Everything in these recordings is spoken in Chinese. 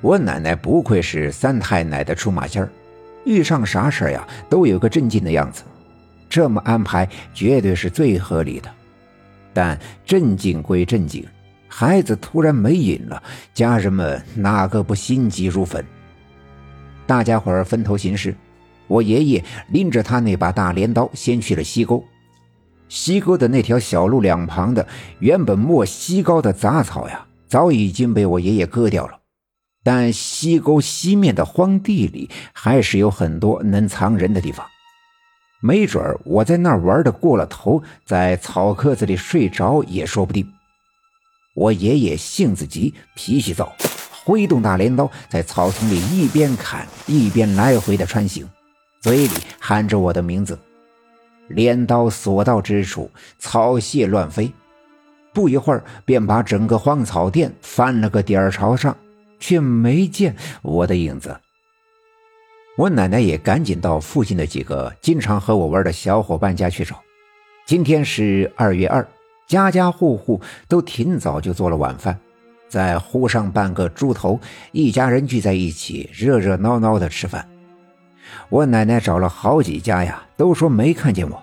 我奶奶不愧是三太奶的出马仙儿，遇上啥事呀都有个镇静的样子。这么安排绝对是最合理的。但镇静归镇静，孩子突然没影了，家人们哪个不心急如焚？大家伙儿分头行事，我爷爷拎着他那把大镰刀，先去了西沟。西沟的那条小路两旁的原本没西高的杂草呀，早已经被我爷爷割掉了。但西沟西面的荒地里，还是有很多能藏人的地方。没准儿我在那儿玩的过了头，在草棵子里睡着也说不定。我爷爷性子急，脾气躁。挥动大镰刀，在草丛里一边砍一边来回的穿行，嘴里喊着我的名字。镰刀所到之处，草屑乱飞，不一会儿便把整个荒草甸翻了个底儿朝上，却没见我的影子。我奶奶也赶紧到附近的几个经常和我玩的小伙伴家去找。今天是二月二，家家户户都挺早就做了晚饭。再糊上半个猪头，一家人聚在一起，热热闹闹的吃饭。我奶奶找了好几家呀，都说没看见我，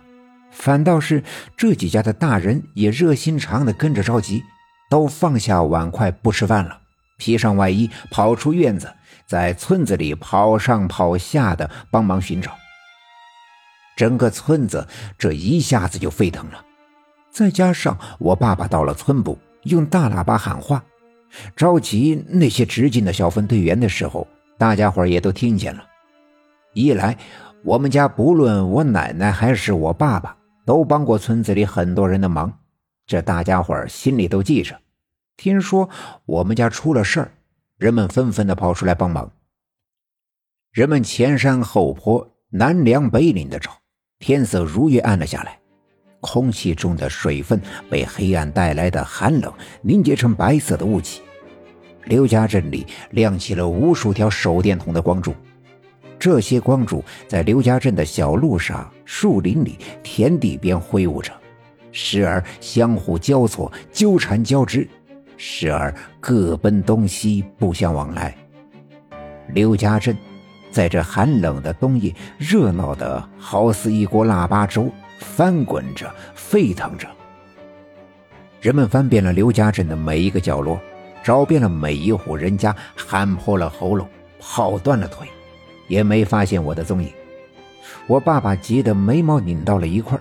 反倒是这几家的大人也热心肠的跟着着急，都放下碗筷不吃饭了，披上外衣跑出院子，在村子里跑上跑下的帮忙寻找。整个村子这一下子就沸腾了，再加上我爸爸到了村部，用大喇叭喊话。召集那些直进的小分队员的时候，大家伙也都听见了。一来，我们家不论我奶奶还是我爸爸，都帮过村子里很多人的忙，这大家伙心里都记着。听说我们家出了事儿，人们纷纷的跑出来帮忙。人们前山后坡、南梁北岭的找，天色如约暗了下来。空气中的水分被黑暗带来的寒冷凝结成白色的雾气。刘家镇里亮起了无数条手电筒的光柱，这些光柱在刘家镇的小路上、树林里、田地边挥舞着，时而相互交错、纠缠交织，时而各奔东西，不相往来。刘家镇在这寒冷的冬夜，热闹的好似一锅腊八粥。翻滚着，沸腾着。人们翻遍了刘家镇的每一个角落，找遍了每一户人家，喊破了喉咙，跑断了腿，也没发现我的踪影。我爸爸急得眉毛拧到了一块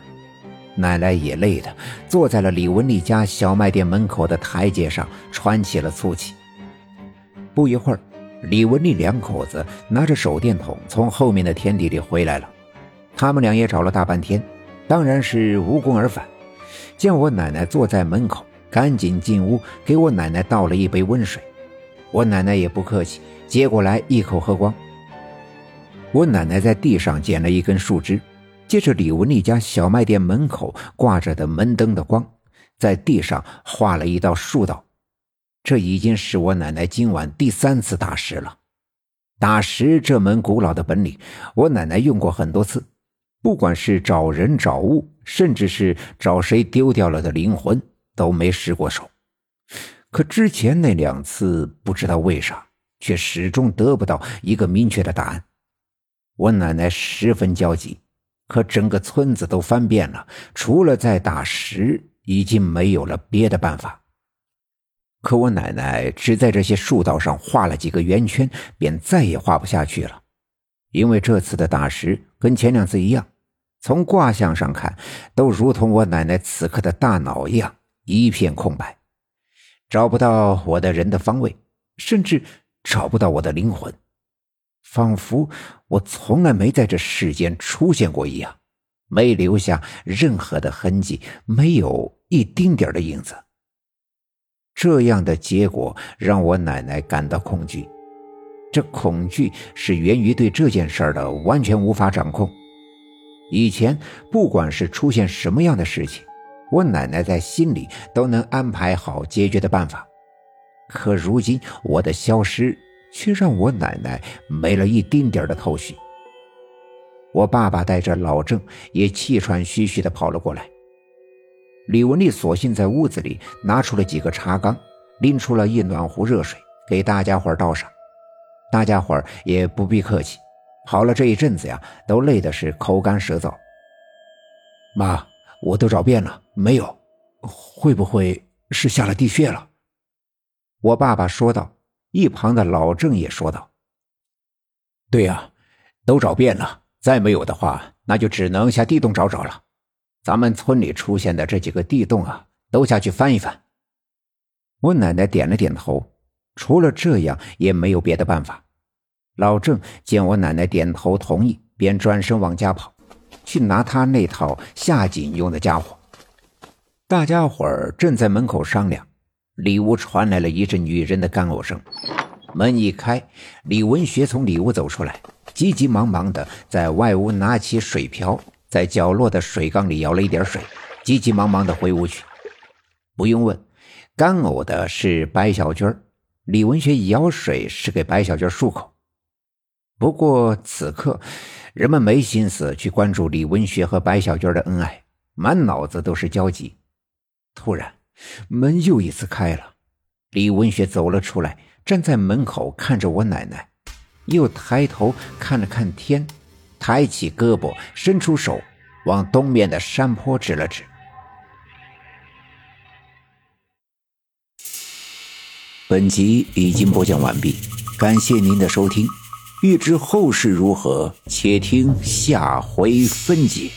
奶奶也累的坐在了李文丽家小卖店门口的台阶上，喘起了粗气。不一会儿，李文丽两口子拿着手电筒从后面的田地里回来了，他们俩也找了大半天。当然是无功而返。见我奶奶坐在门口，赶紧进屋给我奶奶倒了一杯温水。我奶奶也不客气，接过来一口喝光。我奶奶在地上捡了一根树枝，借着李文丽家小卖店门口挂着的门灯的光，在地上画了一道竖道。这已经是我奶奶今晚第三次打石了。打石这门古老的本领，我奶奶用过很多次。不管是找人找物，甚至是找谁丢掉了的灵魂，都没失过手。可之前那两次，不知道为啥，却始终得不到一个明确的答案。我奶奶十分焦急，可整个村子都翻遍了，除了在打石，已经没有了别的办法。可我奶奶只在这些树道上画了几个圆圈，便再也画不下去了，因为这次的打石跟前两次一样。从卦象上看，都如同我奶奶此刻的大脑一样一片空白，找不到我的人的方位，甚至找不到我的灵魂，仿佛我从来没在这世间出现过一样，没留下任何的痕迹，没有一丁点的影子。这样的结果让我奶奶感到恐惧，这恐惧是源于对这件事的完全无法掌控。以前不管是出现什么样的事情，我奶奶在心里都能安排好解决的办法。可如今我的消失，却让我奶奶没了一丁点的头绪。我爸爸带着老郑也气喘吁吁地跑了过来。李文丽索性在屋子里拿出了几个茶缸，拎出了一暖壶热水，给大家伙倒上，大家伙也不必客气，跑了这一阵子呀，都累得是口干舌燥。妈，我都找遍了，没有，会不会是下了地穴了？我爸爸说道。一旁的老郑也说道：“对呀，都找遍了，再没有的话，那就只能下地洞找找了。咱们村里出现的这几个地洞啊，都下去翻一翻。”我奶奶点了点头，除了这样也没有别的办法。老郑见我奶奶点头同意，便转身往家跑，去拿他那套下井用的家伙。大家伙儿正在门口商量。里屋传来了一阵女人的干呕声，门一开，李文学从里屋走出来，急急忙忙的在外屋拿起水瓢，在角落的水缸里舀了一点水，急急忙忙的回屋去。不用问，干呕的是白小军李文学舀水是给白小军漱口。不过此刻，人们没心思去关注李文学和白小军的恩爱，满脑子都是焦急。突然。门又一次开了，李文学走了出来，站在门口看着我奶奶，又抬头看了看天，抬起胳膊，伸出手，往东面的山坡指了指。本集已经播讲完毕，感谢您的收听。欲知后事如何，且听下回分解。